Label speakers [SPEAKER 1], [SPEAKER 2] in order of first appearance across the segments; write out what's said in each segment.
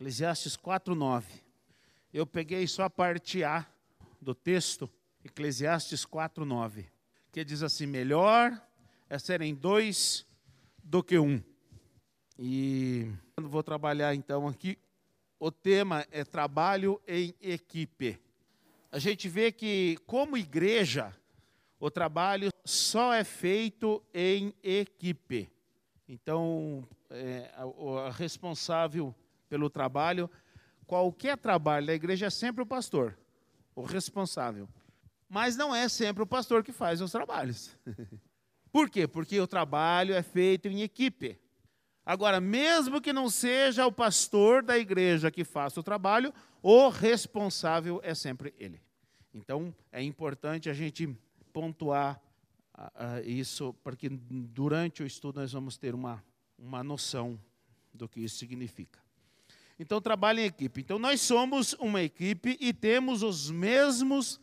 [SPEAKER 1] Eclesiastes 4:9. Eu peguei só a parte A do texto, Eclesiastes 4:9, que diz assim: melhor é serem dois do que um. E vou trabalhar então aqui. O tema é trabalho em equipe. A gente vê que, como igreja, o trabalho só é feito em equipe. Então, é, a, a responsável pelo trabalho, qualquer trabalho da igreja é sempre o pastor, o responsável. Mas não é sempre o pastor que faz os trabalhos. Por quê? Porque o trabalho é feito em equipe. Agora, mesmo que não seja o pastor da igreja que faça o trabalho, o responsável é sempre ele. Então, é importante a gente pontuar uh, isso, porque durante o estudo nós vamos ter uma, uma noção do que isso significa. Então, trabalho em equipe. Então, nós somos uma equipe e temos os mesmos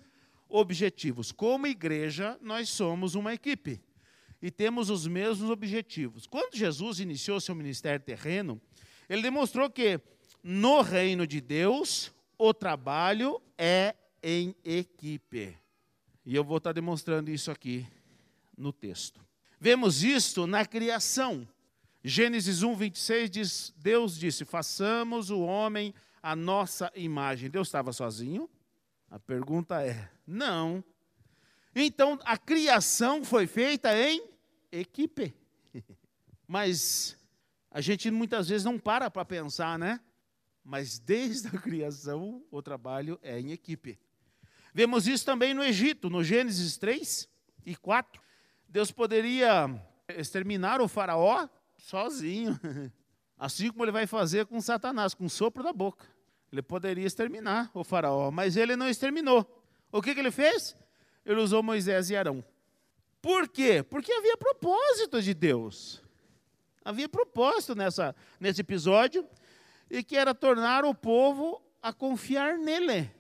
[SPEAKER 1] objetivos. Como igreja, nós somos uma equipe e temos os mesmos objetivos. Quando Jesus iniciou seu ministério terreno, ele demonstrou que no reino de Deus, o trabalho é em equipe. E eu vou estar demonstrando isso aqui no texto. Vemos isto na criação. Gênesis 1, 26 diz: Deus disse: façamos o homem a nossa imagem. Deus estava sozinho? A pergunta é: não. Então a criação foi feita em equipe. Mas a gente muitas vezes não para para pensar, né? Mas desde a criação o trabalho é em equipe. Vemos isso também no Egito, no Gênesis 3 e 4. Deus poderia exterminar o faraó sozinho, assim como ele vai fazer com Satanás, com o sopro da boca. Ele poderia exterminar o faraó, mas ele não exterminou. O que, que ele fez? Ele usou Moisés e Arão. Por quê? Porque havia propósito de Deus. Havia propósito nessa, nesse episódio, e que era tornar o povo a confiar nele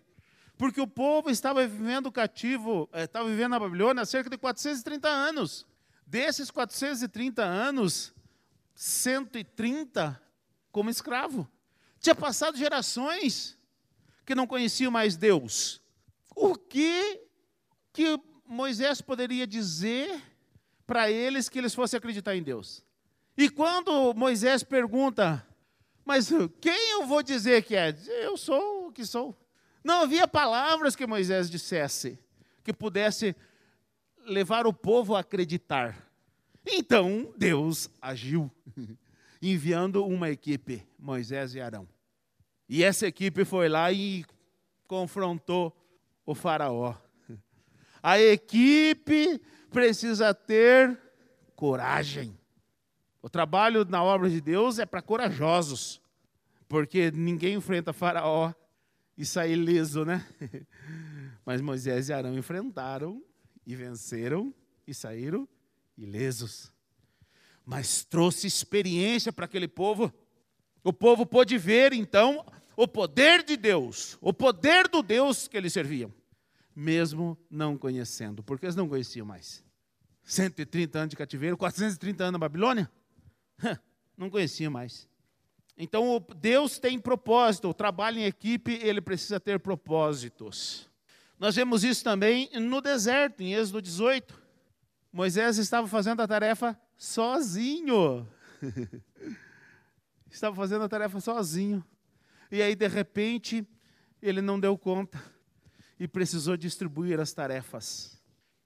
[SPEAKER 1] porque o povo estava vivendo cativo, eh, estava vivendo na Babilônia há cerca de 430 anos. Desses 430 anos, 130 como escravo. Tinha passado gerações que não conheciam mais Deus. O que que Moisés poderia dizer para eles que eles fossem acreditar em Deus? E quando Moisés pergunta, mas quem eu vou dizer que é? Eu sou o que sou. Não havia palavras que Moisés dissesse que pudesse levar o povo a acreditar. Então Deus agiu, enviando uma equipe, Moisés e Arão. E essa equipe foi lá e confrontou o Faraó. A equipe precisa ter coragem. O trabalho na obra de Deus é para corajosos, porque ninguém enfrenta Faraó e sair liso, né? Mas Moisés e Arão enfrentaram e venceram e saíram ilesos. Mas trouxe experiência para aquele povo. O povo pôde ver então o poder de Deus, o poder do Deus que eles serviam, mesmo não conhecendo, porque eles não conheciam mais. 130 anos de cativeiro, 430 anos na Babilônia? Não conheciam mais. Então, Deus tem propósito, o trabalho em equipe, ele precisa ter propósitos. Nós vemos isso também no deserto, em Êxodo 18. Moisés estava fazendo a tarefa sozinho. estava fazendo a tarefa sozinho. E aí, de repente, ele não deu conta e precisou distribuir as tarefas.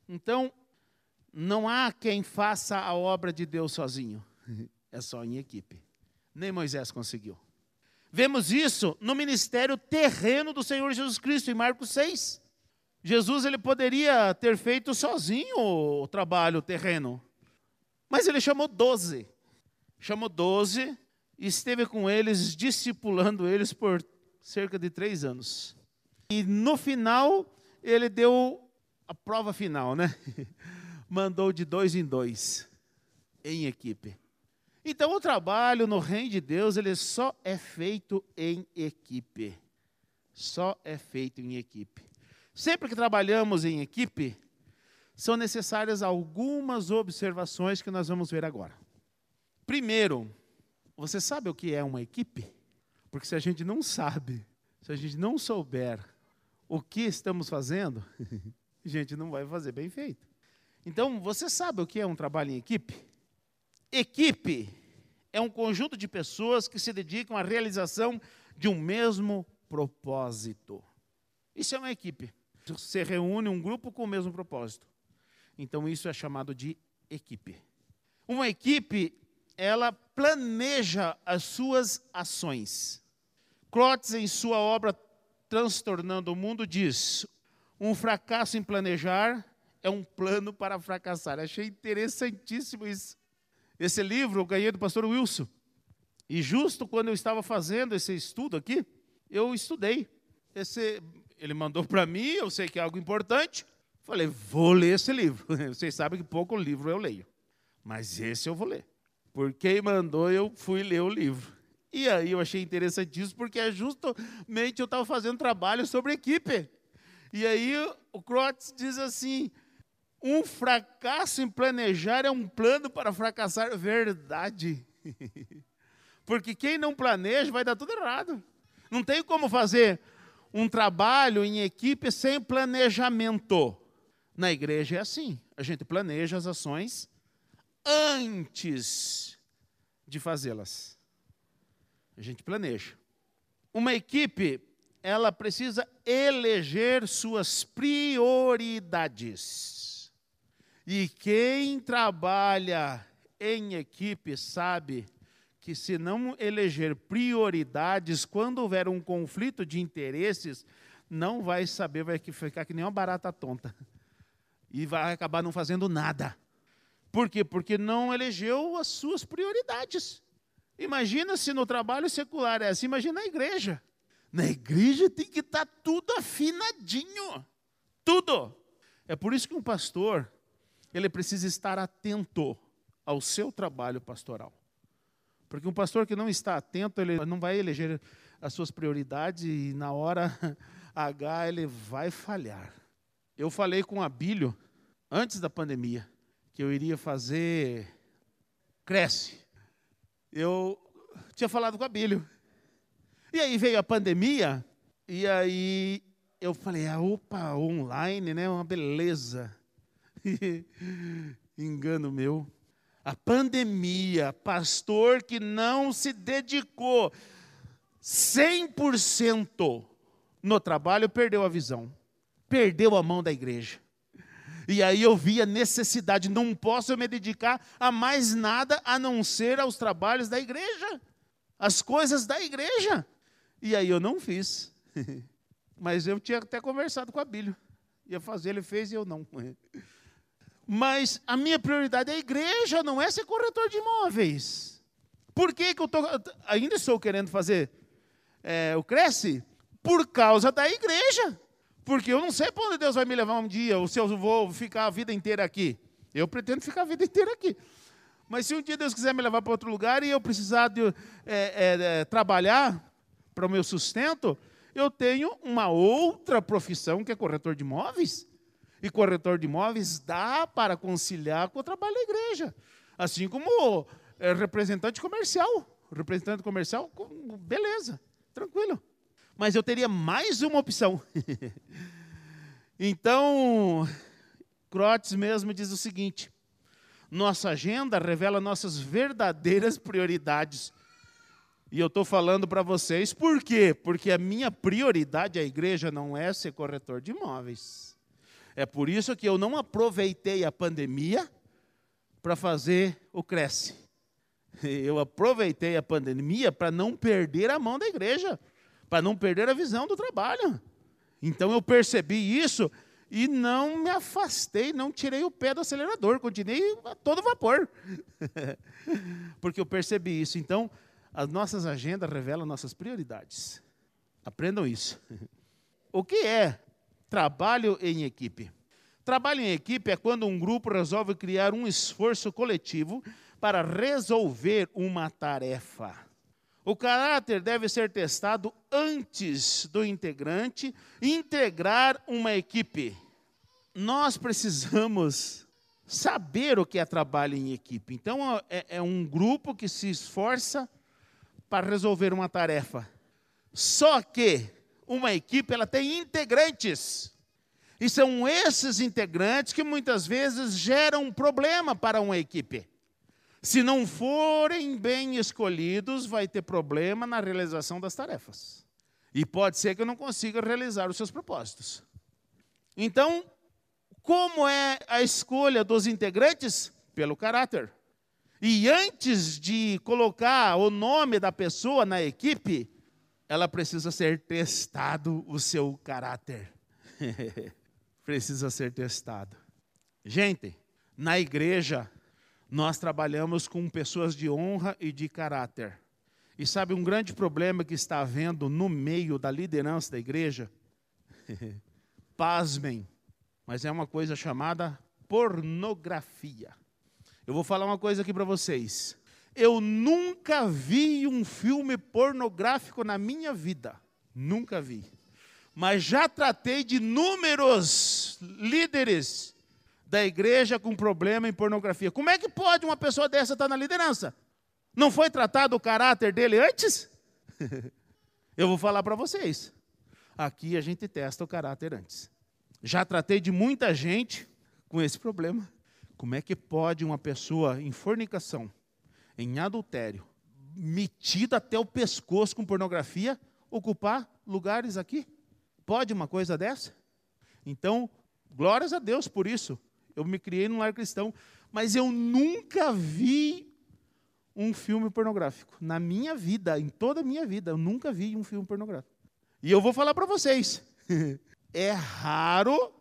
[SPEAKER 1] Então, não há quem faça a obra de Deus sozinho, é só em equipe. Nem Moisés conseguiu. Vemos isso no ministério terreno do Senhor Jesus Cristo, em Marcos 6. Jesus ele poderia ter feito sozinho o trabalho terreno, mas ele chamou doze. Chamou doze e esteve com eles, discipulando eles por cerca de três anos. E no final, ele deu a prova final, né? Mandou de dois em dois, em equipe. Então, o trabalho no reino de Deus, ele só é feito em equipe. Só é feito em equipe. Sempre que trabalhamos em equipe, são necessárias algumas observações que nós vamos ver agora. Primeiro, você sabe o que é uma equipe? Porque se a gente não sabe, se a gente não souber o que estamos fazendo, a gente não vai fazer bem feito. Então, você sabe o que é um trabalho em equipe? Equipe é um conjunto de pessoas que se dedicam à realização de um mesmo propósito. Isso é uma equipe. Você reúne um grupo com o mesmo propósito. Então, isso é chamado de equipe. Uma equipe, ela planeja as suas ações. Clotes, em sua obra Transtornando o Mundo, diz: um fracasso em planejar é um plano para fracassar. Achei interessantíssimo isso. Esse livro eu ganhei do pastor Wilson. E justo quando eu estava fazendo esse estudo aqui, eu estudei. Esse, ele mandou para mim, eu sei que é algo importante. Falei, vou ler esse livro. Vocês sabem que pouco livro eu leio. Mas esse eu vou ler. Por quem mandou, eu fui ler o livro. E aí eu achei interessantíssimo, porque é justamente eu estava fazendo trabalho sobre equipe. E aí o Crotes diz assim: um fracasso em planejar é um plano para fracassar. Verdade. Porque quem não planeja vai dar tudo errado. Não tem como fazer um trabalho em equipe sem planejamento. Na igreja é assim: a gente planeja as ações antes de fazê-las. A gente planeja. Uma equipe, ela precisa eleger suas prioridades. E quem trabalha em equipe sabe que se não eleger prioridades, quando houver um conflito de interesses, não vai saber, vai ficar que nem uma barata tonta. E vai acabar não fazendo nada. Por quê? Porque não elegeu as suas prioridades. Imagina se no trabalho secular é assim, imagina na igreja. Na igreja tem que estar tá tudo afinadinho. Tudo. É por isso que um pastor, ele precisa estar atento ao seu trabalho pastoral. Porque um pastor que não está atento, ele não vai eleger as suas prioridades e na hora H ele vai falhar. Eu falei com o Abílio antes da pandemia que eu iria fazer cresce. Eu tinha falado com a Bílio. E aí veio a pandemia, e aí eu falei, ah, opa, online, né? Uma beleza. Engano meu. A pandemia, pastor que não se dedicou 100% no trabalho, perdeu a visão, perdeu a mão da igreja. E aí eu vi a necessidade, não posso me dedicar a mais nada a não ser aos trabalhos da igreja, as coisas da igreja. E aí eu não fiz. Mas eu tinha até conversado com a Bíblia. Ia fazer, ele fez e eu não. Mas a minha prioridade é a igreja, não é ser corretor de imóveis. Por que, que eu tô, ainda estou querendo fazer é, o Cresce? Por causa da igreja. Porque eu não sei para onde Deus vai me levar um dia, ou se eu vou ficar a vida inteira aqui. Eu pretendo ficar a vida inteira aqui. Mas se um dia Deus quiser me levar para outro lugar e eu precisar de, é, é, é, trabalhar para o meu sustento, eu tenho uma outra profissão que é corretor de imóveis. E corretor de imóveis dá para conciliar com o trabalho da igreja. Assim como é, representante comercial. Representante comercial, beleza, tranquilo mas eu teria mais uma opção. então, Crotes mesmo diz o seguinte: nossa agenda revela nossas verdadeiras prioridades. E eu estou falando para vocês por quê? Porque a minha prioridade à igreja não é ser corretor de imóveis. É por isso que eu não aproveitei a pandemia para fazer o Cresce. Eu aproveitei a pandemia para não perder a mão da igreja para não perder a visão do trabalho. Então eu percebi isso e não me afastei, não tirei o pé do acelerador, continuei a todo vapor. Porque eu percebi isso. Então, as nossas agendas revelam nossas prioridades. Aprendam isso. O que é trabalho em equipe? Trabalho em equipe é quando um grupo resolve criar um esforço coletivo para resolver uma tarefa. O caráter deve ser testado antes do integrante integrar uma equipe. Nós precisamos saber o que é trabalho em equipe. Então, é, é um grupo que se esforça para resolver uma tarefa. Só que uma equipe ela tem integrantes. E são esses integrantes que muitas vezes geram um problema para uma equipe. Se não forem bem escolhidos, vai ter problema na realização das tarefas. E pode ser que não consiga realizar os seus propósitos. Então, como é a escolha dos integrantes? Pelo caráter. E antes de colocar o nome da pessoa na equipe, ela precisa ser testado o seu caráter. precisa ser testado. Gente, na igreja nós trabalhamos com pessoas de honra e de caráter. E sabe um grande problema que está havendo no meio da liderança da igreja? Pasmem, mas é uma coisa chamada pornografia. Eu vou falar uma coisa aqui para vocês. Eu nunca vi um filme pornográfico na minha vida. Nunca vi. Mas já tratei de inúmeros líderes da igreja com problema em pornografia. Como é que pode uma pessoa dessa estar na liderança? Não foi tratado o caráter dele antes? Eu vou falar para vocês. Aqui a gente testa o caráter antes. Já tratei de muita gente com esse problema. Como é que pode uma pessoa em fornicação, em adultério, metida até o pescoço com pornografia, ocupar lugares aqui? Pode uma coisa dessa? Então, glórias a Deus por isso. Eu me criei num lar cristão, mas eu nunca vi um filme pornográfico. Na minha vida, em toda a minha vida, eu nunca vi um filme pornográfico. E eu vou falar para vocês: é raro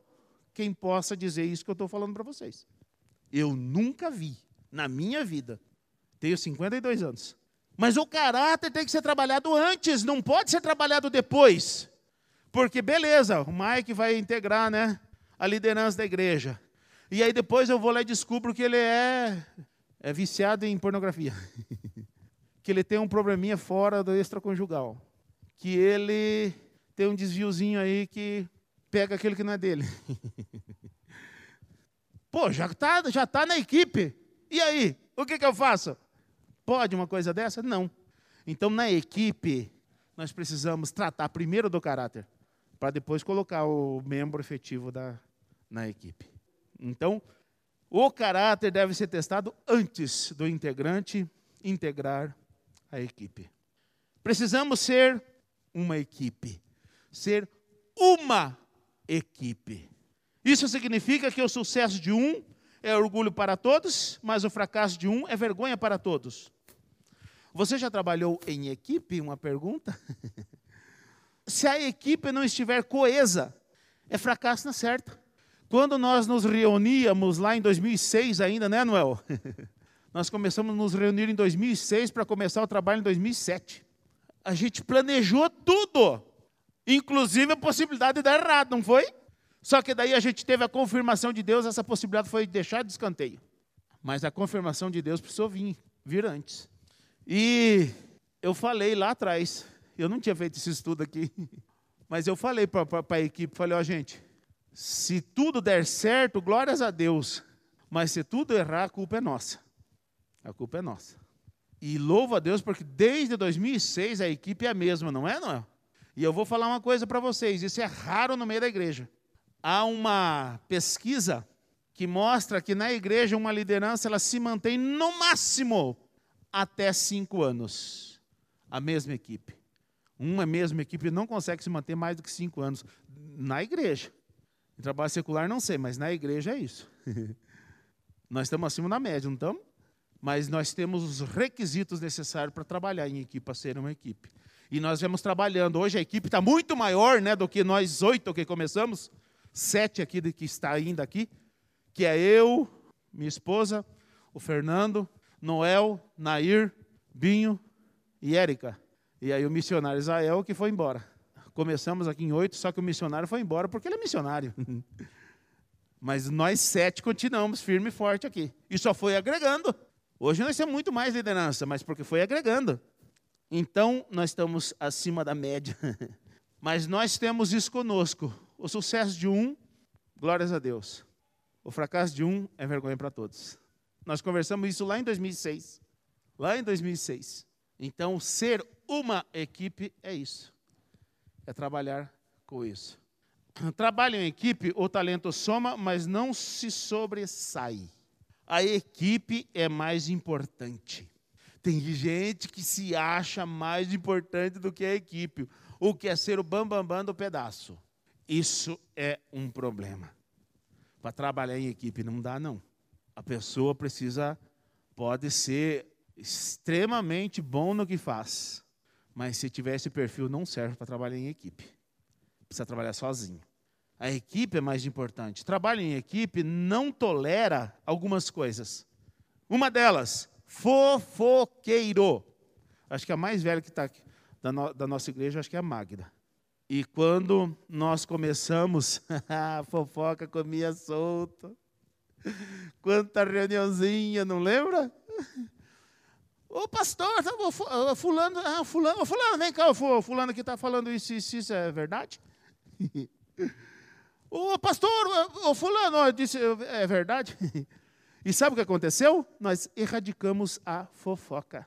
[SPEAKER 1] quem possa dizer isso que eu estou falando para vocês. Eu nunca vi na minha vida. Tenho 52 anos. Mas o caráter tem que ser trabalhado antes, não pode ser trabalhado depois. Porque, beleza, o Mike vai integrar né, a liderança da igreja. E aí depois eu vou lá e descubro que ele é, é viciado em pornografia. que ele tem um probleminha fora do extraconjugal. Que ele tem um desviozinho aí que pega aquele que não é dele. Pô, já está já tá na equipe. E aí? O que, que eu faço? Pode uma coisa dessa? Não. Então, na equipe, nós precisamos tratar primeiro do caráter, para depois colocar o membro efetivo da, na equipe. Então, o caráter deve ser testado antes do integrante integrar a equipe. Precisamos ser uma equipe, ser uma equipe. Isso significa que o sucesso de um é orgulho para todos, mas o fracasso de um é vergonha para todos. Você já trabalhou em equipe? Uma pergunta. Se a equipe não estiver coesa, é fracasso na certa. Quando nós nos reuníamos lá em 2006 ainda, né, Noel? Nós começamos a nos reunir em 2006 para começar o trabalho em 2007. A gente planejou tudo, inclusive a possibilidade de dar errado, não foi? Só que daí a gente teve a confirmação de Deus, essa possibilidade foi deixada de escanteio. Mas a confirmação de Deus precisou vir, vir antes. E eu falei lá atrás, eu não tinha feito esse estudo aqui, mas eu falei para a equipe, falei, ó oh, gente, se tudo der certo, glórias a Deus, mas se tudo errar, a culpa é nossa. A culpa é nossa. E louvo a Deus porque desde 2006 a equipe é a mesma, não é, não é? E eu vou falar uma coisa para vocês, isso é raro no meio da igreja há uma pesquisa que mostra que na igreja uma liderança ela se mantém no máximo até cinco anos. A mesma equipe. Uma mesma equipe não consegue se manter mais do que cinco anos na igreja. Em trabalho secular não sei, mas na igreja é isso. nós estamos acima da média, não estamos? Mas nós temos os requisitos necessários para trabalhar em equipe, para ser uma equipe. E nós vemos trabalhando. Hoje a equipe está muito maior né, do que nós oito que começamos sete aqui que está ainda aqui, que é eu, minha esposa, o Fernando, Noel, Nair, Binho e Érica. E aí o missionário Israel que foi embora. Começamos aqui em oito, só que o missionário foi embora porque ele é missionário. Mas nós sete continuamos firme e forte aqui. E só foi agregando. Hoje nós temos muito mais liderança, mas porque foi agregando. Então nós estamos acima da média. Mas nós temos isso conosco. O sucesso de um, glórias a Deus. O fracasso de um é vergonha para todos. Nós conversamos isso lá em 2006. Lá em 2006. Então, ser uma equipe é isso. é trabalhar com isso. Trabalho em equipe, o talento soma, mas não se sobressai. A equipe é mais importante. Tem gente que se acha mais importante do que a equipe, o que é ser o bambambam bam, bam do pedaço. Isso é um problema. Para trabalhar em equipe não dá, não. A pessoa precisa, pode ser extremamente bom no que faz, mas se tiver esse perfil, não serve para trabalhar em equipe. Precisa trabalhar sozinho. A equipe é mais importante. Trabalho em equipe não tolera algumas coisas. Uma delas, fofoqueiro. Acho que a mais velha que está da, no, da nossa igreja, acho que é a Magda. E quando nós começamos, a fofoca comia solto. Quanta reuniãozinha, não lembra? Ô pastor, tá, fulano, ah, fulano, fulano, vem cá, fulano que está falando isso, isso, isso é verdade? Ô pastor, o fulano disse, é verdade? E sabe o que aconteceu? Nós erradicamos a fofoca.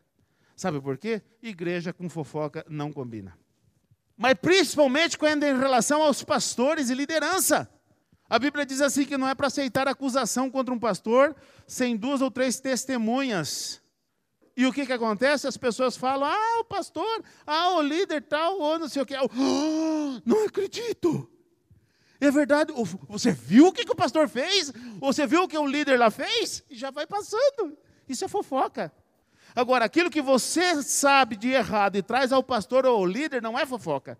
[SPEAKER 1] Sabe por quê? Igreja com fofoca não combina. Mas principalmente quando é em relação aos pastores e liderança. A Bíblia diz assim que não é para aceitar acusação contra um pastor sem duas ou três testemunhas. E o que, que acontece? As pessoas falam: ah, o pastor, ah, o líder tal, ou não sei o que. Oh, não acredito. É verdade. Você viu o que, que o pastor fez? Você viu o que o líder lá fez? E já vai passando. Isso é fofoca. Agora, aquilo que você sabe de errado e traz ao pastor ou ao líder não é fofoca.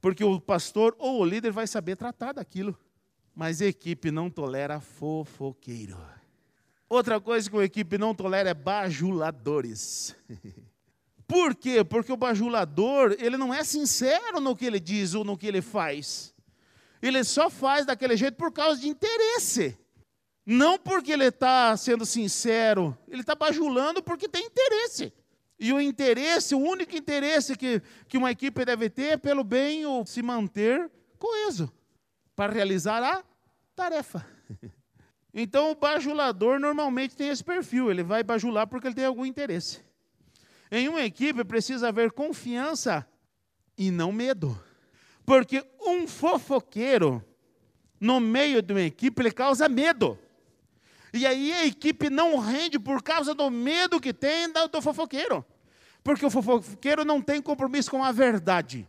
[SPEAKER 1] Porque o pastor ou o líder vai saber tratar daquilo. Mas a equipe não tolera fofoqueiro. Outra coisa que a equipe não tolera é bajuladores. Por quê? Porque o bajulador, ele não é sincero no que ele diz ou no que ele faz. Ele só faz daquele jeito por causa de interesse. Não porque ele está sendo sincero, ele está bajulando porque tem interesse. E o interesse, o único interesse que, que uma equipe deve ter é pelo bem ou se manter coeso, para realizar a tarefa. Então o bajulador normalmente tem esse perfil, ele vai bajular porque ele tem algum interesse. Em uma equipe precisa haver confiança e não medo. Porque um fofoqueiro, no meio de uma equipe, ele causa medo. E aí a equipe não rende por causa do medo que tem do fofoqueiro. Porque o fofoqueiro não tem compromisso com a verdade.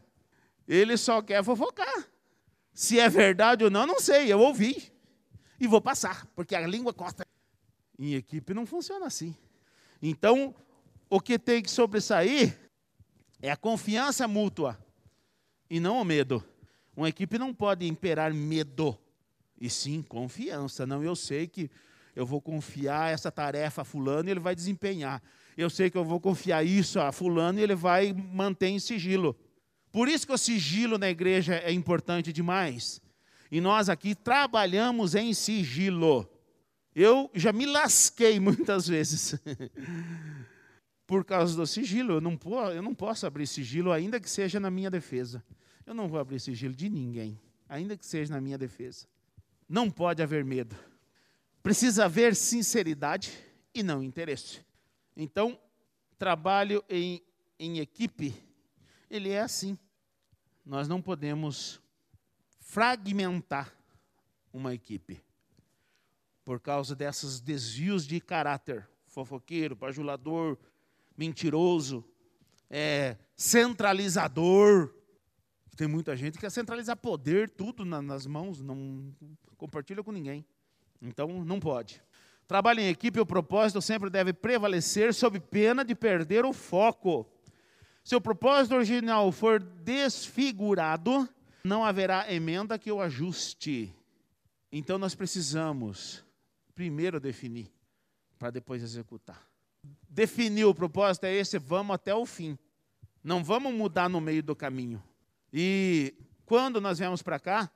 [SPEAKER 1] Ele só quer fofocar. Se é verdade ou não, não sei, eu ouvi e vou passar, porque a língua corta. Em equipe não funciona assim. Então, o que tem que sobressair é a confiança mútua e não o medo. Uma equipe não pode imperar medo, e sim confiança. Não, eu sei que eu vou confiar essa tarefa a fulano e ele vai desempenhar. Eu sei que eu vou confiar isso a fulano e ele vai manter em sigilo. Por isso que o sigilo na igreja é importante demais. E nós aqui trabalhamos em sigilo. Eu já me lasquei muitas vezes. Por causa do sigilo, eu não, eu não posso abrir sigilo, ainda que seja na minha defesa. Eu não vou abrir sigilo de ninguém, ainda que seja na minha defesa. Não pode haver medo. Precisa haver sinceridade e não interesse. Então, trabalho em, em equipe, ele é assim. Nós não podemos fragmentar uma equipe por causa desses desvios de caráter, fofoqueiro, bajulador, mentiroso, é, centralizador. Tem muita gente que quer centralizar poder, tudo na, nas mãos, não compartilha com ninguém. Então, não pode. Trabalho em equipe, o propósito sempre deve prevalecer sob pena de perder o foco. Se o propósito original for desfigurado, não haverá emenda que o ajuste. Então nós precisamos primeiro definir, para depois executar. Definir o propósito é esse, vamos até o fim. Não vamos mudar no meio do caminho. E quando nós viemos para cá,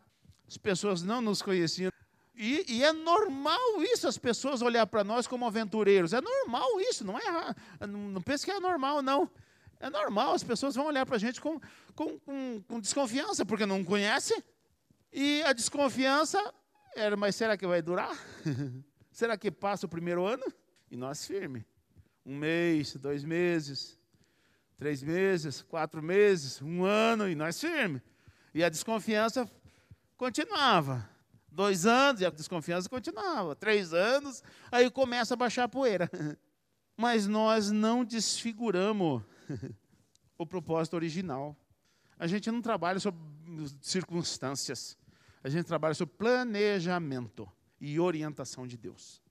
[SPEAKER 1] as pessoas não nos conheciam. E, e, é normal isso, as pessoas olhar para nós como aventureiros. É normal isso, não é? Não, pense que é normal, não. É normal, as pessoas vão olhar para a gente com, com, com, com, desconfiança, porque não conhece. E a desconfiança era, mas será que vai durar? será que passa o primeiro ano? E nós firme. Um mês, dois meses, três meses, quatro meses, um ano, e nós firme. E a desconfiança continuava. Dois anos e a desconfiança continuava. Três anos, aí começa a baixar a poeira. Mas nós não desfiguramos o propósito original. A gente não trabalha sobre circunstâncias. A gente trabalha sobre planejamento e orientação de Deus.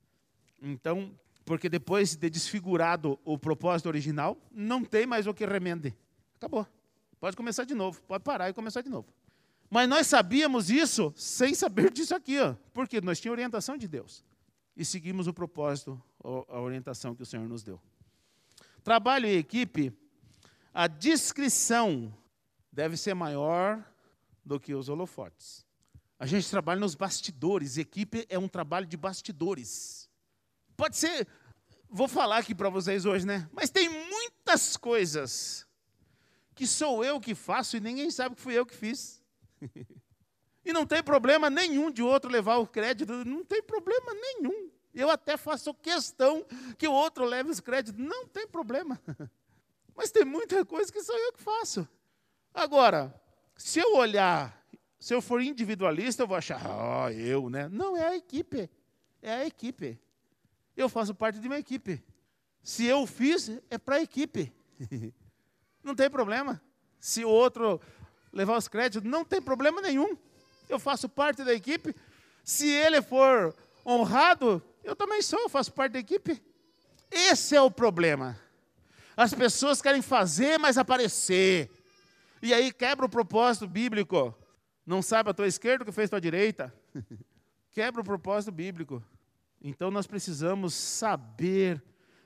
[SPEAKER 1] Então, porque depois de desfigurado o propósito original, não tem mais o que remender. Acabou. Pode começar de novo, pode parar e começar de novo. Mas nós sabíamos isso sem saber disso aqui, ó, porque nós tínhamos orientação de Deus. E seguimos o propósito, a orientação que o Senhor nos deu. Trabalho em equipe, a discrição deve ser maior do que os holofotes. A gente trabalha nos bastidores, equipe é um trabalho de bastidores. Pode ser, vou falar aqui para vocês hoje, né? Mas tem muitas coisas que sou eu que faço e ninguém sabe que fui eu que fiz. e não tem problema nenhum de outro levar o crédito, não tem problema nenhum. Eu até faço questão que o outro leve os créditos, não tem problema. Mas tem muita coisa que sou eu que faço. Agora, se eu olhar, se eu for individualista, eu vou achar, ah, eu, né? Não, é a equipe. É a equipe. Eu faço parte de uma equipe. Se eu fiz, é para a equipe. Não tem problema. Se o outro levar os créditos, não tem problema nenhum. Eu faço parte da equipe. Se ele for honrado, eu também sou, eu faço parte da equipe. Esse é o problema. As pessoas querem fazer, mas aparecer. E aí quebra o propósito bíblico. Não sabe a tua esquerda o que fez tua direita. quebra o propósito bíblico. Então nós precisamos saber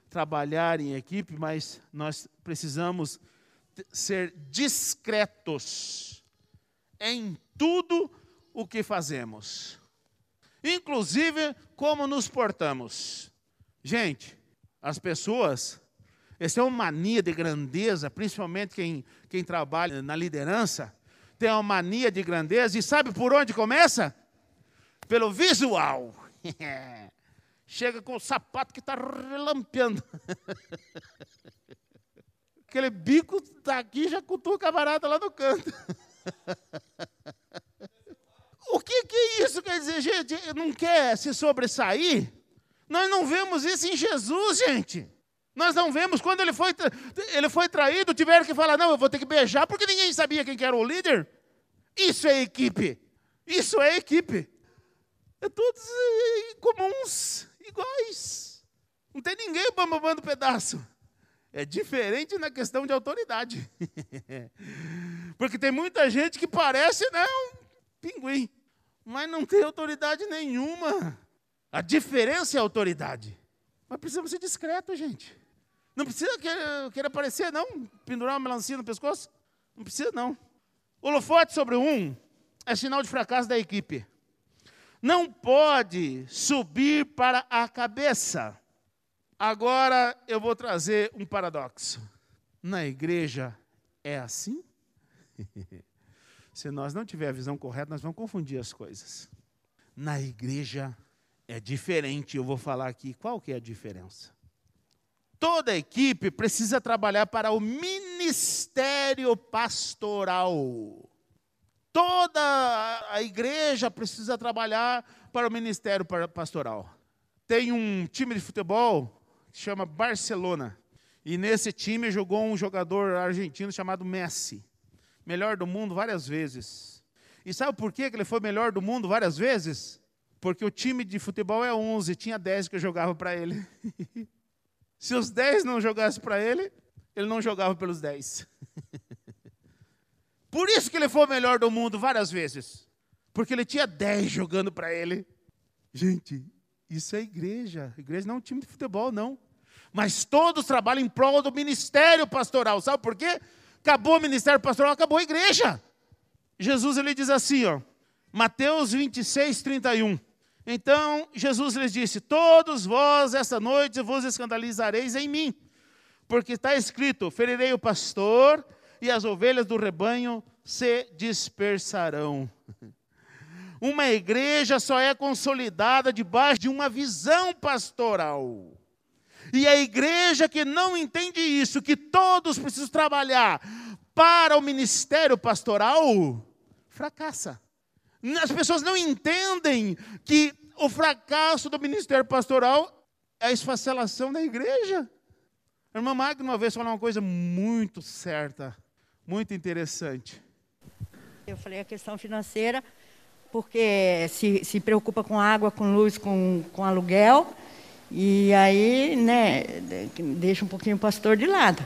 [SPEAKER 1] trabalhar em equipe, mas nós precisamos ser discretos em tudo o que fazemos, inclusive como nos portamos. Gente, as pessoas, essa é uma mania de grandeza, principalmente quem, quem trabalha na liderança, tem uma mania de grandeza e sabe por onde começa? Pelo visual. Chega com o sapato que está relampeando. Aquele bico está aqui já cutuca o camarada lá no canto. o que, que é isso quer dizer, gente? Não quer se sobressair? Nós não vemos isso em Jesus, gente. Nós não vemos quando ele foi, ele foi traído, tiveram que falar: não, eu vou ter que beijar, porque ninguém sabia quem que era o líder. Isso é equipe. Isso é equipe. É todos comuns, iguais. Não tem ninguém bambando pedaço. É diferente na questão de autoridade. Porque tem muita gente que parece né, um pinguim, mas não tem autoridade nenhuma. A diferença é a autoridade. Mas precisamos ser discretos, gente. Não precisa querer, querer aparecer, não. Pendurar uma melancia no pescoço. Não precisa, não. Holofote sobre um é sinal de fracasso da equipe. Não pode subir para a cabeça. Agora eu vou trazer um paradoxo. Na igreja é assim? Se nós não tiver a visão correta, nós vamos confundir as coisas. Na igreja é diferente, eu vou falar aqui qual que é a diferença. Toda equipe precisa trabalhar para o ministério pastoral. Toda a igreja precisa trabalhar para o ministério pastoral. Tem um time de futebol chama Barcelona. E nesse time jogou um jogador argentino chamado Messi. Melhor do mundo várias vezes. E sabe por que ele foi melhor do mundo várias vezes? Porque o time de futebol é 11, tinha 10 que jogava para ele. Se os 10 não jogassem para ele, ele não jogava pelos 10. Por isso que ele foi o melhor do mundo várias vezes. Porque ele tinha 10 jogando para ele. Gente, isso é igreja. Igreja não é um time de futebol, não. Mas todos trabalham em prol do ministério pastoral. Sabe por quê? Acabou o ministério pastoral, acabou a igreja. Jesus ele diz assim, ó, Mateus 26, 31. Então Jesus lhes disse: Todos vós esta noite vos escandalizareis em mim, porque está escrito: Ferirei o pastor e as ovelhas do rebanho se dispersarão. Uma igreja só é consolidada debaixo de uma visão pastoral. E a igreja que não entende isso, que todos precisam trabalhar para o ministério pastoral, fracassa. As pessoas não entendem que o fracasso do ministério pastoral é a esfacelação da igreja. A irmã Magna uma vez falou uma coisa muito certa, muito interessante.
[SPEAKER 2] Eu falei a questão financeira, porque se, se preocupa com água, com luz, com, com aluguel, e aí, né, deixa um pouquinho o pastor de lado.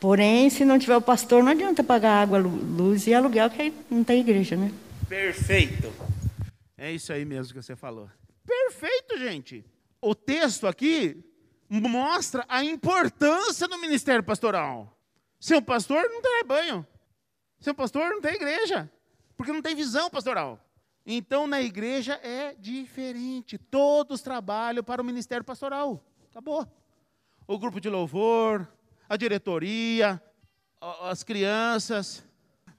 [SPEAKER 2] Porém, se não tiver o pastor, não adianta pagar água, luz e aluguel, que aí não tem igreja, né?
[SPEAKER 1] Perfeito. É isso aí mesmo que você falou. Perfeito, gente. O texto aqui mostra a importância do ministério pastoral. Sem um pastor, não tem rebanho. Sem um pastor, não tem igreja. Porque não tem visão pastoral. Então, na igreja é diferente. Todos trabalham para o ministério pastoral. Acabou. O grupo de louvor, a diretoria, as crianças,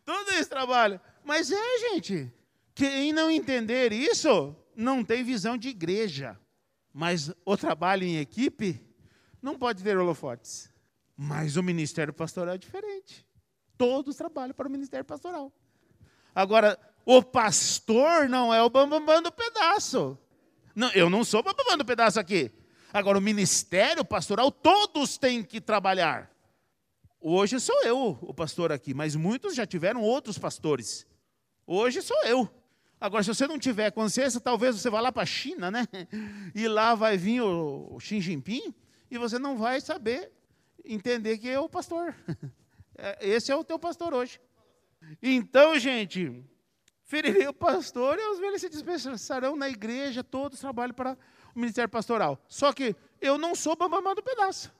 [SPEAKER 1] tudo isso trabalha. Mas é, gente, quem não entender isso, não tem visão de igreja. Mas o trabalho em equipe não pode ter holofotes. Mas o ministério pastoral é diferente. Todos trabalham para o ministério pastoral. Agora, o pastor não é o bambambam bam, bam do pedaço. Não, eu não sou o bambambam bam, do pedaço aqui. Agora, o ministério pastoral, todos têm que trabalhar. Hoje sou eu o pastor aqui, mas muitos já tiveram outros pastores. Hoje sou eu. Agora, se você não tiver consciência, talvez você vá lá para a China, né? E lá vai vir o, o Xi Jinping e você não vai saber entender que é o pastor. É, esse é o teu pastor hoje. Então, gente, ferirei o pastor e os velhos se dispersarão na igreja, todos trabalham para o ministério pastoral. Só que eu não sou bambamã do pedaço.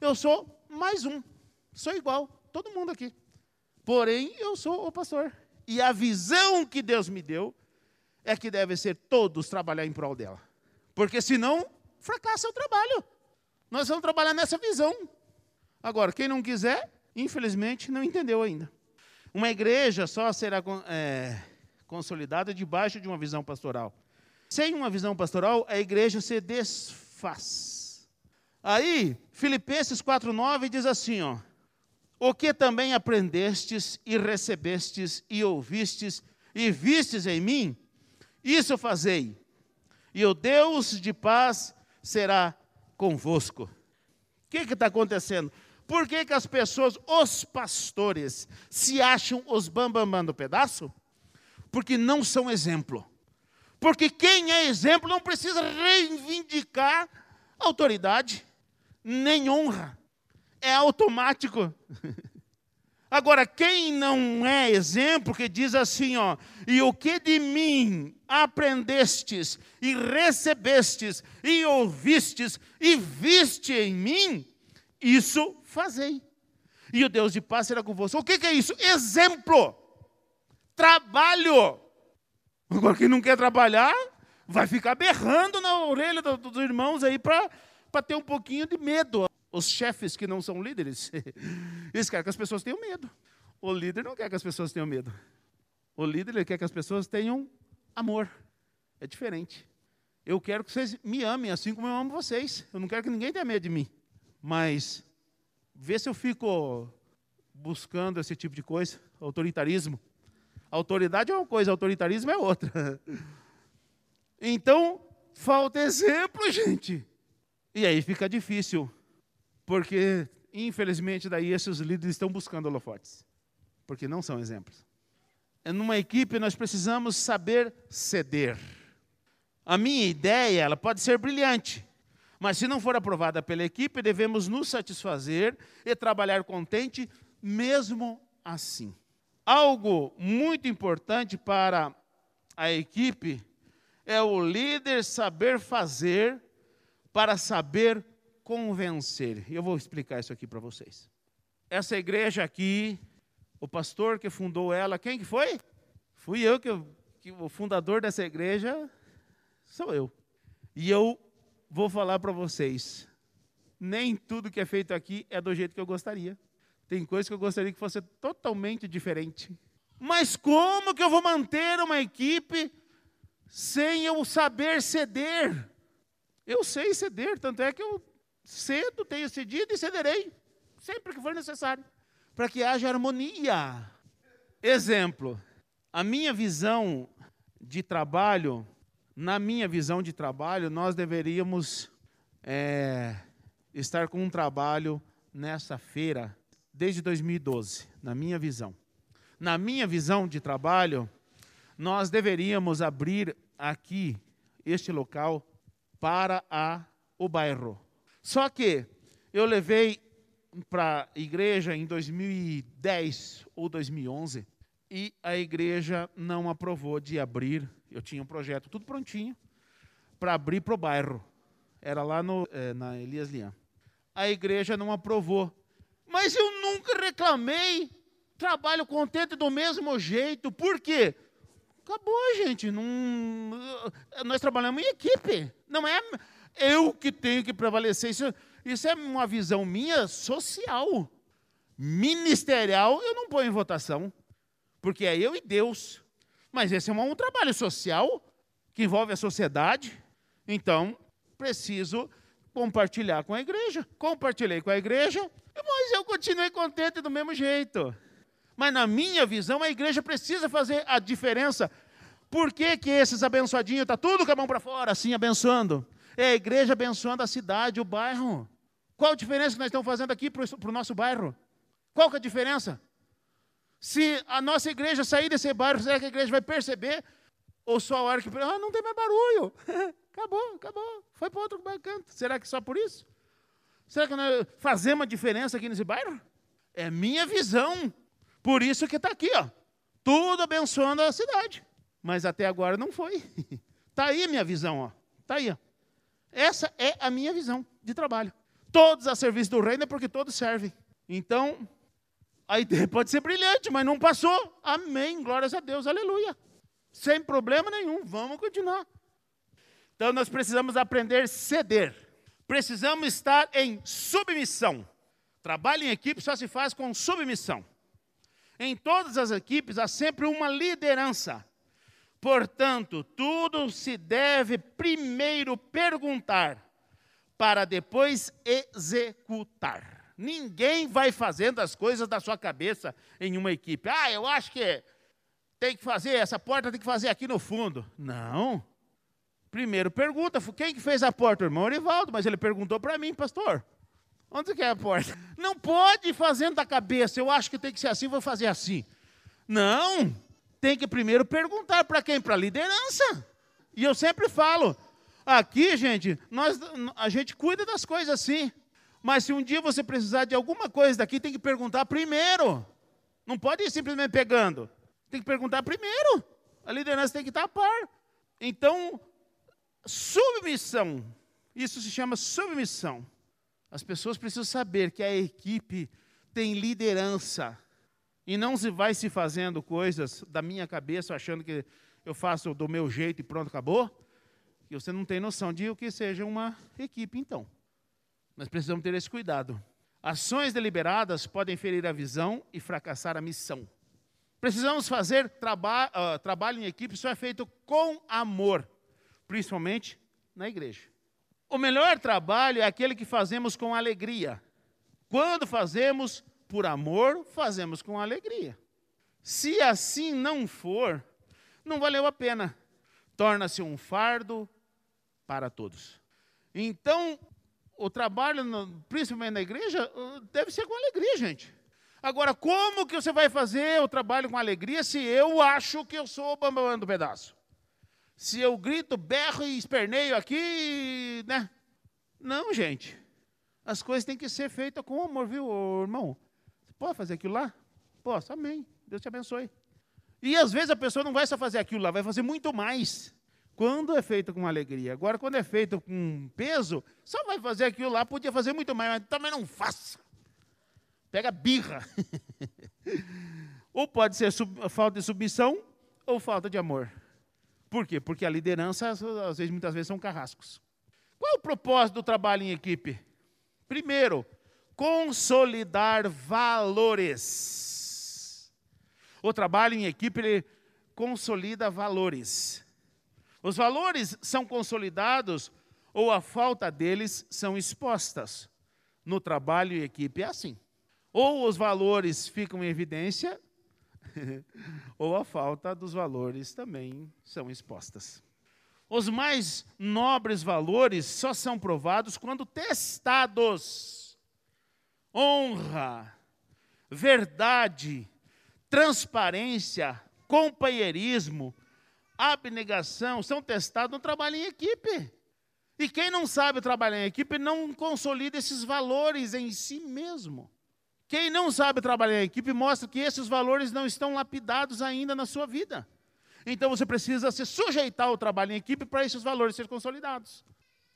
[SPEAKER 1] Eu sou mais um. Sou igual, todo mundo aqui. Porém, eu sou o pastor. E a visão que Deus me deu é que deve ser todos trabalhar em prol dela. Porque senão, fracassa o trabalho. Nós vamos trabalhar nessa visão. Agora, quem não quiser, infelizmente, não entendeu ainda. Uma igreja só será é, consolidada debaixo de uma visão pastoral. Sem uma visão pastoral, a igreja se desfaz. Aí, Filipenses 4,9 diz assim: ó, O que também aprendestes e recebestes e ouvistes e vistes em mim, isso fazei, e o Deus de paz será convosco. O que está acontecendo? Por que, que as pessoas, os pastores, se acham os bambambam bam, bam do pedaço? Porque não são exemplo. Porque quem é exemplo não precisa reivindicar autoridade, nem honra. É automático. Agora, quem não é exemplo, que diz assim, ó, e o que de mim aprendestes, e recebestes, e ouvistes, e viste em mim, isso fazei. E o Deus de paz será convosco. O que, que é isso? Exemplo. Trabalho. Agora, quem não quer trabalhar, vai ficar berrando na orelha dos irmãos aí para ter um pouquinho de medo. Os chefes que não são líderes, eles querem que as pessoas tenham medo. O líder não quer que as pessoas tenham medo. O líder quer que as pessoas tenham amor. É diferente. Eu quero que vocês me amem assim como eu amo vocês. Eu não quero que ninguém tenha medo de mim. Mas vê se eu fico buscando esse tipo de coisa, autoritarismo. Autoridade é uma coisa, autoritarismo é outra. Então, falta exemplo, gente. E aí fica difícil, porque infelizmente daí esses líderes estão buscando holofotes, porque não são exemplos. Numa equipe nós precisamos saber ceder. A minha ideia, ela pode ser brilhante, mas se não for aprovada pela equipe, devemos nos satisfazer e trabalhar contente mesmo assim. Algo muito importante para a equipe é o líder saber fazer para saber convencer. Eu vou explicar isso aqui para vocês. Essa igreja aqui, o pastor que fundou ela, quem que foi? Fui eu que, que o fundador dessa igreja sou eu. E eu vou falar para vocês, nem tudo que é feito aqui é do jeito que eu gostaria. Tem coisas que eu gostaria que fosse totalmente diferente. Mas como que eu vou manter uma equipe sem eu saber ceder? Eu sei ceder, tanto é que eu cedo, tenho cedido e cederei, sempre que for necessário, para que haja harmonia. Exemplo, A minha visão de trabalho, na minha visão de trabalho, nós deveríamos é, estar com um trabalho nessa feira desde 2012, na minha visão. Na minha visão de trabalho, nós deveríamos abrir aqui este local para a, o bairro. Só que eu levei para a igreja em 2010 ou 2011 e a igreja não aprovou de abrir. Eu tinha um projeto tudo prontinho para abrir para o bairro. Era lá no, é, na Elias Lian. A igreja não aprovou. Mas eu nunca reclamei. Trabalho contente do mesmo jeito. Por quê? Acabou, gente. Não, nós trabalhamos em equipe. Não é eu que tenho que prevalecer. Isso, isso é uma visão minha social. Ministerial, eu não ponho em votação. Porque é eu e Deus. Mas esse é um, um trabalho social que envolve a sociedade. Então, preciso compartilhar com a igreja. Compartilhei com a igreja, mas eu continuei contente do mesmo jeito. Mas na minha visão, a igreja precisa fazer a diferença. Por que, que esses abençoadinhos estão tá tudo com a mão para fora, assim, abençoando? É a igreja abençoando a cidade, o bairro. Qual a diferença que nós estamos fazendo aqui para o nosso bairro? Qual que é a diferença? Se a nossa igreja sair desse bairro, será que a igreja vai perceber? Ou só a hora que. Ah, não tem mais barulho. acabou, acabou. Foi para outro canto. Será que só por isso? Será que nós fazemos uma diferença aqui nesse bairro? É minha visão. Por isso que está aqui, ó. Tudo abençoando a cidade. Mas até agora não foi. Está aí minha visão, ó. Está aí, ó. Essa é a minha visão de trabalho. Todos a serviço do reino é porque todos servem. Então, a ideia pode ser brilhante, mas não passou. Amém. Glórias a Deus. Aleluia. Sem problema nenhum. Vamos continuar. Então, nós precisamos aprender a ceder. Precisamos estar em submissão. Trabalho em equipe só se faz com submissão. Em todas as equipes há sempre uma liderança. Portanto, tudo se deve primeiro perguntar, para depois executar. Ninguém vai fazendo as coisas da sua cabeça em uma equipe. Ah, eu acho que tem que fazer, essa porta tem que fazer aqui no fundo. Não. Primeiro pergunta, quem que fez a porta? O irmão Orivaldo, mas ele perguntou para mim, pastor. Onde que é a porta? Não pode ir fazendo da cabeça, eu acho que tem que ser assim, vou fazer assim. Não, tem que primeiro perguntar para quem? Para a liderança. E eu sempre falo, aqui, gente, nós, a gente cuida das coisas assim. Mas se um dia você precisar de alguma coisa daqui, tem que perguntar primeiro. Não pode ir simplesmente pegando. Tem que perguntar primeiro. A liderança tem que estar a par. Então, submissão. Isso se chama submissão. As pessoas precisam saber que a equipe tem liderança. E não se vai se fazendo coisas da minha cabeça, achando que eu faço do meu jeito e pronto, acabou. E você não tem noção de o que seja uma equipe, então. Nós precisamos ter esse cuidado. Ações deliberadas podem ferir a visão e fracassar a missão. Precisamos fazer traba uh, trabalho em equipe, isso é feito com amor, principalmente na igreja. O melhor trabalho é aquele que fazemos com alegria. Quando fazemos por amor, fazemos com alegria. Se assim não for, não valeu a pena. Torna-se um fardo para todos. Então, o trabalho, principalmente na igreja, uh, deve ser com alegria, gente. Agora, como que você vai fazer o trabalho com alegria se eu acho que eu sou o bambam do pedaço? Se eu grito, berro e esperneio aqui, né? Não, gente. As coisas têm que ser feitas com amor, viu, irmão? Você pode fazer aquilo lá? Posso, amém. Deus te abençoe. E às vezes a pessoa não vai só fazer aquilo lá, vai fazer muito mais. Quando é feito com alegria. Agora, quando é feito com peso, só vai fazer aquilo lá, podia fazer muito mais, mas também não faça. Pega birra. ou pode ser falta de submissão ou falta de amor. Por quê? Porque a liderança, às vezes, muitas vezes, são carrascos. Qual o propósito do trabalho em equipe? Primeiro, consolidar valores. O trabalho em equipe ele consolida valores. Os valores são consolidados ou a falta deles são expostas. No trabalho em equipe é assim. Ou os valores ficam em evidência, ou a falta dos valores também são expostas. Os mais nobres valores só são provados quando testados. Honra, verdade, transparência, companheirismo, abnegação são testados no trabalho em equipe. E quem não sabe trabalhar em equipe não consolida esses valores em si mesmo. Quem não sabe trabalhar em equipe mostra que esses valores não estão lapidados ainda na sua vida. Então você precisa se sujeitar ao trabalho em equipe para esses valores serem consolidados.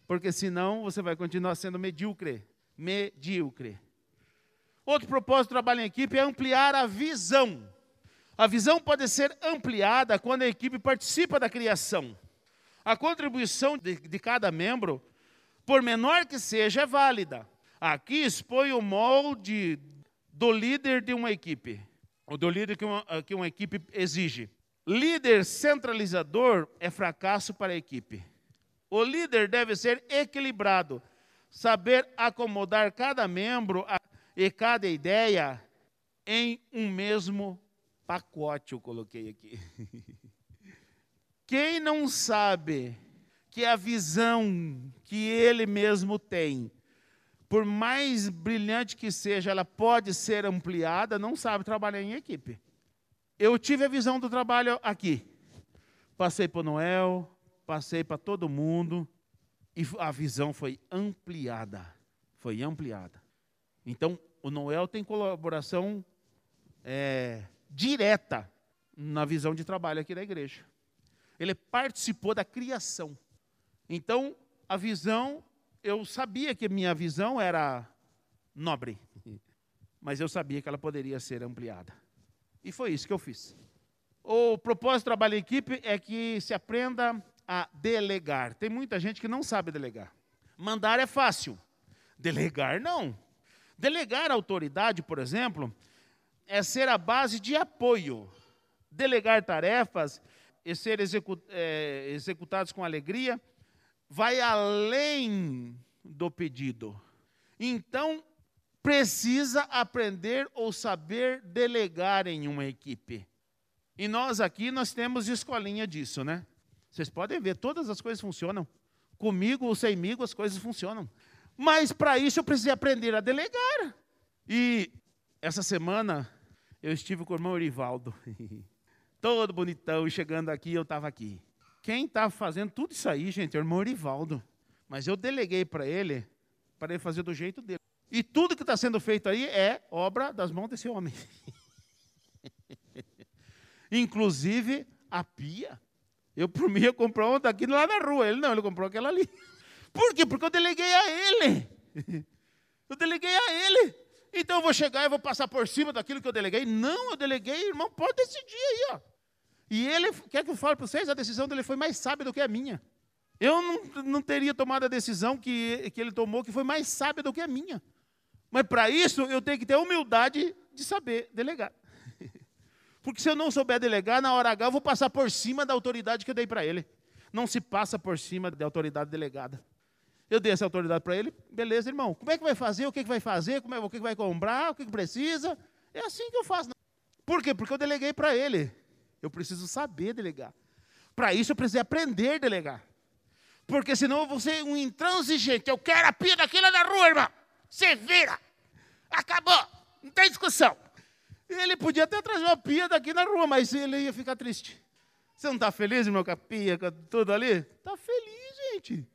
[SPEAKER 1] Porque senão você vai continuar sendo medíocre. Medíocre. Outro propósito do trabalho em equipe é ampliar a visão. A visão pode ser ampliada quando a equipe participa da criação. A contribuição de, de cada membro, por menor que seja, é válida. Aqui expõe o molde do líder de uma equipe, ou do líder que uma, que uma equipe exige. Líder centralizador é fracasso para a equipe. O líder deve ser equilibrado, saber acomodar cada membro e cada ideia em um mesmo pacote, eu coloquei aqui. Quem não sabe que a visão que ele mesmo tem, por mais brilhante que seja, ela pode ser ampliada, não sabe trabalhar em equipe. Eu tive a visão do trabalho aqui. Passei para o Noel, passei para todo mundo, e a visão foi ampliada. Foi ampliada. Então, o Noel tem colaboração é, direta na visão de trabalho aqui da igreja. Ele participou da criação. Então, a visão, eu sabia que minha visão era nobre, mas eu sabia que ela poderia ser ampliada. E foi isso que eu fiz. O propósito do trabalho em equipe é que se aprenda a delegar. Tem muita gente que não sabe delegar. Mandar é fácil, delegar não. Delegar autoridade, por exemplo, é ser a base de apoio. Delegar tarefas e ser é, executados com alegria, vai além do pedido. Então, precisa aprender ou saber delegar em uma equipe. E nós aqui, nós temos escolinha disso, né? Vocês podem ver, todas as coisas funcionam. Comigo ou semigo, as coisas funcionam. Mas para isso eu precisei aprender a delegar. E essa semana eu estive com o irmão Erivaldo. todo bonitão, e chegando aqui, eu estava aqui. Quem estava fazendo tudo isso aí, gente, é o irmão Rivaldo. Mas eu deleguei para ele, para ele fazer do jeito dele. E tudo que está sendo feito aí é obra das mãos desse homem. Inclusive a pia. Eu, por mim, ia comprar uma daqui lá na rua. Ele não, ele comprou aquela ali. Por quê? Porque eu deleguei a ele. Eu deleguei a ele. Então eu vou chegar e vou passar por cima daquilo que eu deleguei. Não, eu deleguei, irmão, pode decidir aí, ó. E ele, quer que eu fale para vocês, a decisão dele foi mais sábia do que a minha. Eu não, não teria tomado a decisão que, que ele tomou, que foi mais sábia do que a minha. Mas para isso, eu tenho que ter a humildade de saber delegar. Porque se eu não souber delegar, na hora H eu vou passar por cima da autoridade que eu dei para ele. Não se passa por cima da autoridade delegada. Eu dei essa autoridade para ele, beleza, irmão. Como é que vai fazer? O que, que vai fazer? Como é, o que, que vai comprar? O que, que precisa? É assim que eu faço. Por quê? Porque eu deleguei para ele. Eu preciso saber delegar. Para isso eu preciso aprender a delegar. Porque senão eu vou ser um intransigente. Eu quero a pia daquela da rua, irmão. Você vira. Acabou. Não tem discussão. Ele podia até trazer uma pia daqui na rua, mas ele ia ficar triste. Você não está feliz, irmão, com a pia, com tudo ali? Está feliz, gente.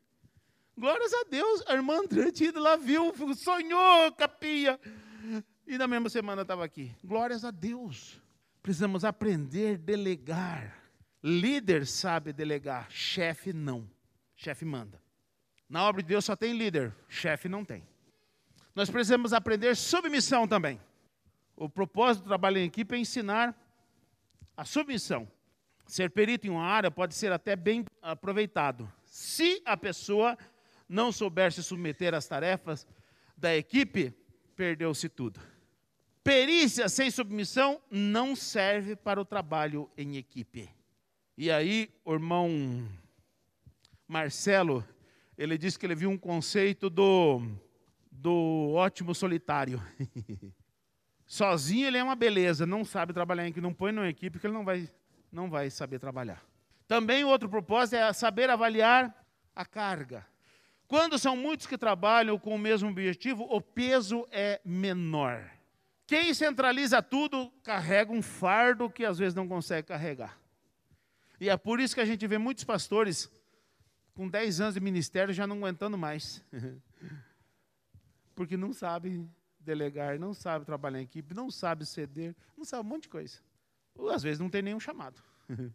[SPEAKER 1] Glórias a Deus, a irmã ido lá, viu, sonhou capia. E na mesma semana estava aqui. Glórias a Deus. Precisamos aprender a delegar. Líder sabe delegar, chefe não. Chefe manda. Na obra de Deus só tem líder, chefe não tem. Nós precisamos aprender submissão também. O propósito do trabalho em equipe é ensinar a submissão. Ser perito em uma área pode ser até bem aproveitado, se a pessoa não souber se submeter às tarefas da equipe, perdeu-se tudo. Perícia sem submissão não serve para o trabalho em equipe. E aí, o irmão Marcelo, ele disse que ele viu um conceito do, do ótimo solitário. Sozinho ele é uma beleza, não sabe trabalhar em equipe, não põe numa equipe que ele não vai, não vai saber trabalhar. Também outro propósito é saber avaliar a carga. Quando são muitos que trabalham com o mesmo objetivo, o peso é menor. Quem centraliza tudo carrega um fardo que às vezes não consegue carregar. E é por isso que a gente vê muitos pastores com 10 anos de ministério já não aguentando mais. Porque não sabe delegar, não sabe trabalhar em equipe, não sabe ceder, não sabe um monte de coisa. Ou às vezes não tem nenhum chamado.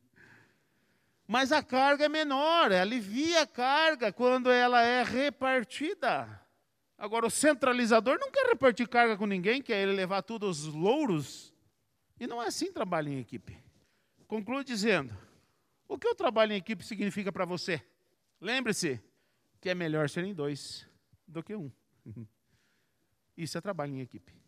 [SPEAKER 1] Mas a carga é menor, alivia a carga quando ela é repartida. Agora, o centralizador não quer repartir carga com ninguém, quer ele levar tudo aos louros. E não é assim trabalho em equipe. Concluo dizendo: o que o trabalho em equipe significa para você? Lembre-se que é melhor serem dois do que um. Isso é trabalho em equipe.